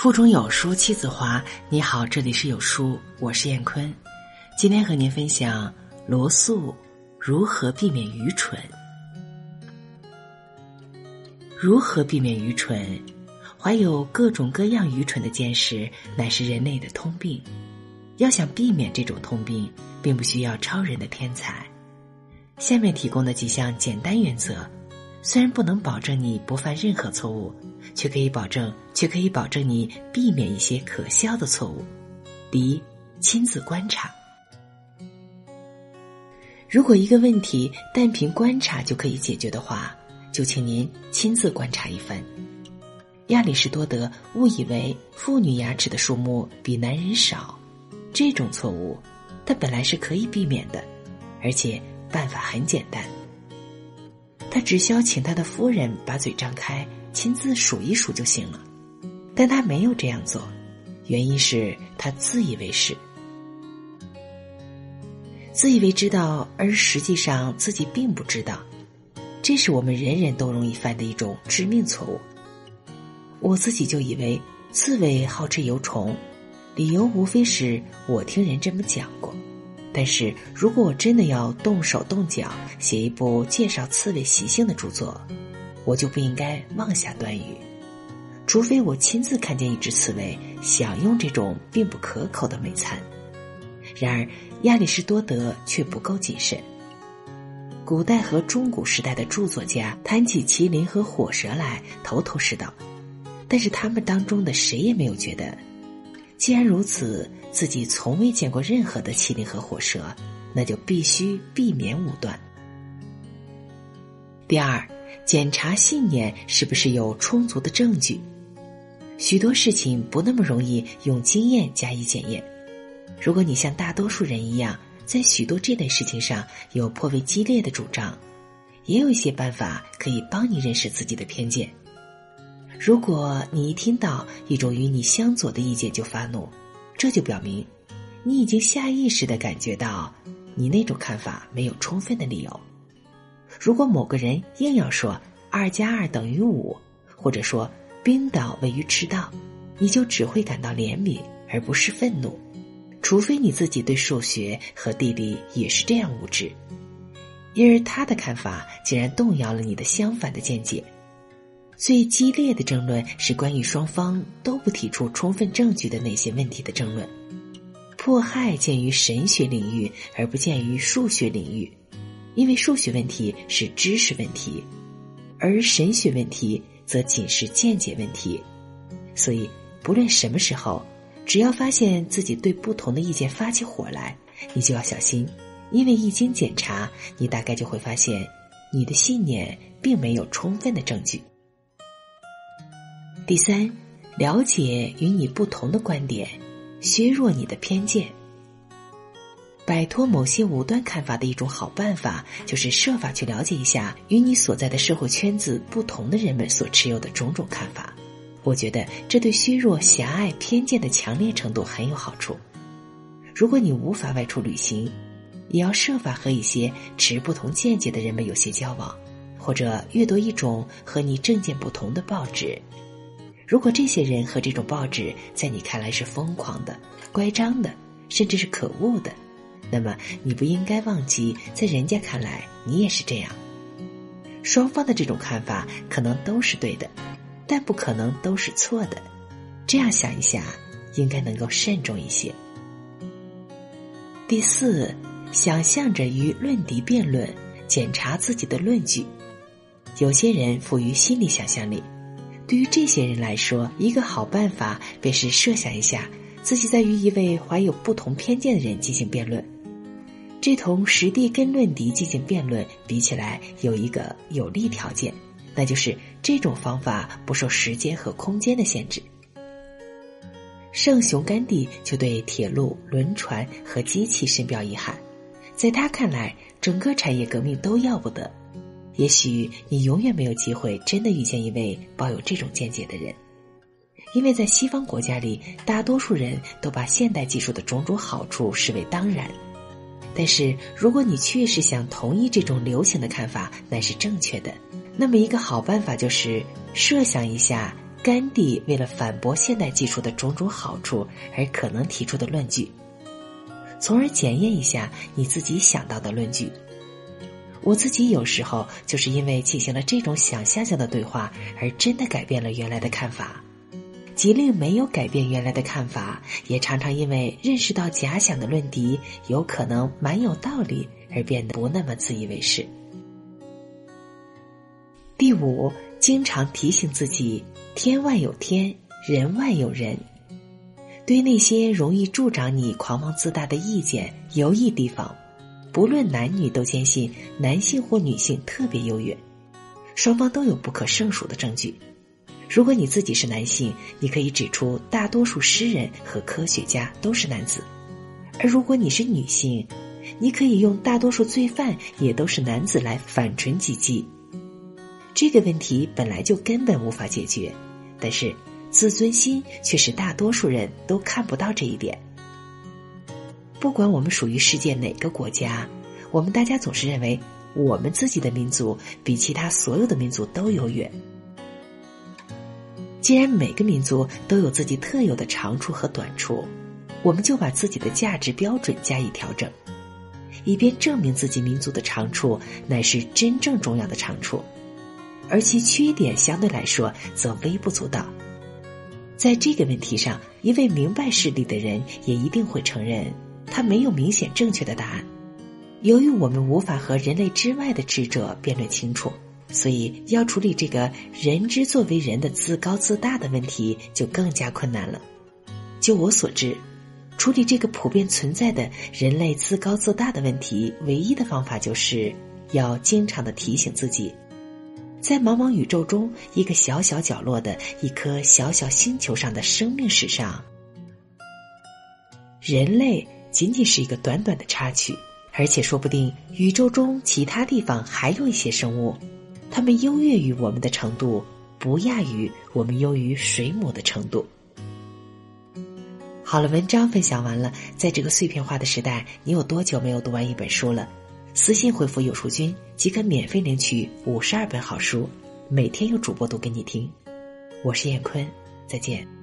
腹中有书妻子华。你好，这里是有书，我是燕坤。今天和您分享罗素如何避免愚蠢。如何避免愚蠢？怀有各种各样愚蠢的见识，乃是人类的通病。要想避免这种通病，并不需要超人的天才。下面提供的几项简单原则。虽然不能保证你不犯任何错误，却可以保证，却可以保证你避免一些可笑的错误。第一，亲自观察。如果一个问题单凭观察就可以解决的话，就请您亲自观察一番。亚里士多德误以为妇女牙齿的数目比男人少，这种错误，他本来是可以避免的，而且办法很简单。他只需要请他的夫人把嘴张开，亲自数一数就行了。但他没有这样做，原因是他自以为是，自以为知道，而实际上自己并不知道。这是我们人人都容易犯的一种致命错误。我自己就以为刺猬好吃油虫，理由无非是我听人这么讲过。但是，如果我真的要动手动脚写一部介绍刺猬习性的著作，我就不应该妄下断语，除非我亲自看见一只刺猬享用这种并不可口的美餐。然而，亚里士多德却不够谨慎。古代和中古时代的著作家谈起麒麟和火蛇来，头头是道，但是他们当中的谁也没有觉得，既然如此。自己从未见过任何的麒麟和火蛇，那就必须避免武断。第二，检查信念是不是有充足的证据。许多事情不那么容易用经验加以检验。如果你像大多数人一样，在许多这类事情上有颇为激烈的主张，也有一些办法可以帮你认识自己的偏见。如果你一听到一种与你相左的意见就发怒，这就表明，你已经下意识的感觉到，你那种看法没有充分的理由。如果某个人硬要说二加二等于五，或者说冰岛位于赤道，你就只会感到怜悯而不是愤怒，除非你自己对数学和地理也是这样无知，因而他的看法竟然动摇了你的相反的见解。最激烈的争论是关于双方都不提出充分证据的那些问题的争论。迫害见于神学领域，而不见于数学领域，因为数学问题是知识问题，而神学问题则仅是见解问题。所以，不论什么时候，只要发现自己对不同的意见发起火来，你就要小心，因为一经检查，你大概就会发现，你的信念并没有充分的证据。第三，了解与你不同的观点，削弱你的偏见。摆脱某些武断看法的一种好办法，就是设法去了解一下与你所在的社会圈子不同的人们所持有的种种看法。我觉得这对削弱狭隘偏见的强烈程度很有好处。如果你无法外出旅行，也要设法和一些持不同见解的人们有些交往，或者阅读一种和你政见不同的报纸。如果这些人和这种报纸在你看来是疯狂的、乖张的，甚至是可恶的，那么你不应该忘记，在人家看来你也是这样。双方的这种看法可能都是对的，但不可能都是错的。这样想一下，应该能够慎重一些。第四，想象着与论敌辩论，检查自己的论据。有些人富于心理想象力。对于这些人来说，一个好办法便是设想一下自己在与一位怀有不同偏见的人进行辩论。这同实地跟论敌进行辩论比起来，有一个有利条件，那就是这种方法不受时间和空间的限制。圣雄甘地就对铁路、轮船和机器深表遗憾，在他看来，整个产业革命都要不得。也许你永远没有机会真的遇见一位抱有这种见解的人，因为在西方国家里，大多数人都把现代技术的种种好处视为当然。但是，如果你确实想同意这种流行的看法乃是正确的，那么一个好办法就是设想一下甘地为了反驳现代技术的种种好处而可能提出的论据，从而检验一下你自己想到的论据。我自己有时候就是因为进行了这种想象性的对话，而真的改变了原来的看法。即令没有改变原来的看法，也常常因为认识到假想的论敌有可能蛮有道理，而变得不那么自以为是。第五，经常提醒自己：天外有天，人外有人。对那些容易助长你狂妄自大的意见，有意提防。不论男女，都坚信男性或女性特别优越，双方都有不可胜数的证据。如果你自己是男性，你可以指出大多数诗人和科学家都是男子；而如果你是女性，你可以用大多数罪犯也都是男子来反唇击击。这个问题本来就根本无法解决，但是自尊心却使大多数人都看不到这一点。不管我们属于世界哪个国家，我们大家总是认为我们自己的民族比其他所有的民族都优越。既然每个民族都有自己特有的长处和短处，我们就把自己的价值标准加以调整，以便证明自己民族的长处乃是真正重要的长处，而其缺点相对来说则微不足道。在这个问题上，一位明白事理的人也一定会承认。他没有明显正确的答案，由于我们无法和人类之外的智者辩论清楚，所以要处理这个人之作为人的自高自大的问题就更加困难了。就我所知，处理这个普遍存在的人类自高自大的问题，唯一的方法就是要经常的提醒自己，在茫茫宇宙中一个小小角落的一颗小小星球上的生命史上，人类。仅仅是一个短短的插曲，而且说不定宇宙中其他地方还有一些生物，它们优越于我们的程度，不亚于我们优于水母的程度。好了，文章分享完了。在这个碎片化的时代，你有多久没有读完一本书了？私信回复“有书君”即可免费领取五十二本好书，每天有主播读给你听。我是燕坤，再见。